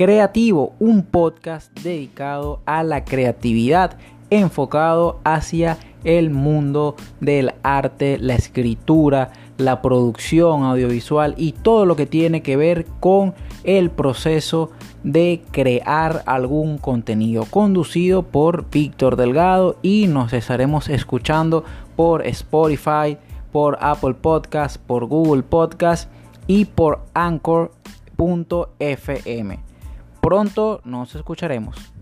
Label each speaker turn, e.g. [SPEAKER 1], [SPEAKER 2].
[SPEAKER 1] Creativo, un podcast dedicado a la creatividad, enfocado hacia el mundo del arte, la escritura, la producción audiovisual y todo lo que tiene que ver con el proceso de crear algún contenido conducido por Víctor Delgado y nos estaremos escuchando por Spotify, por Apple Podcast, por Google Podcast y por Anchor.fm. Pronto nos escucharemos.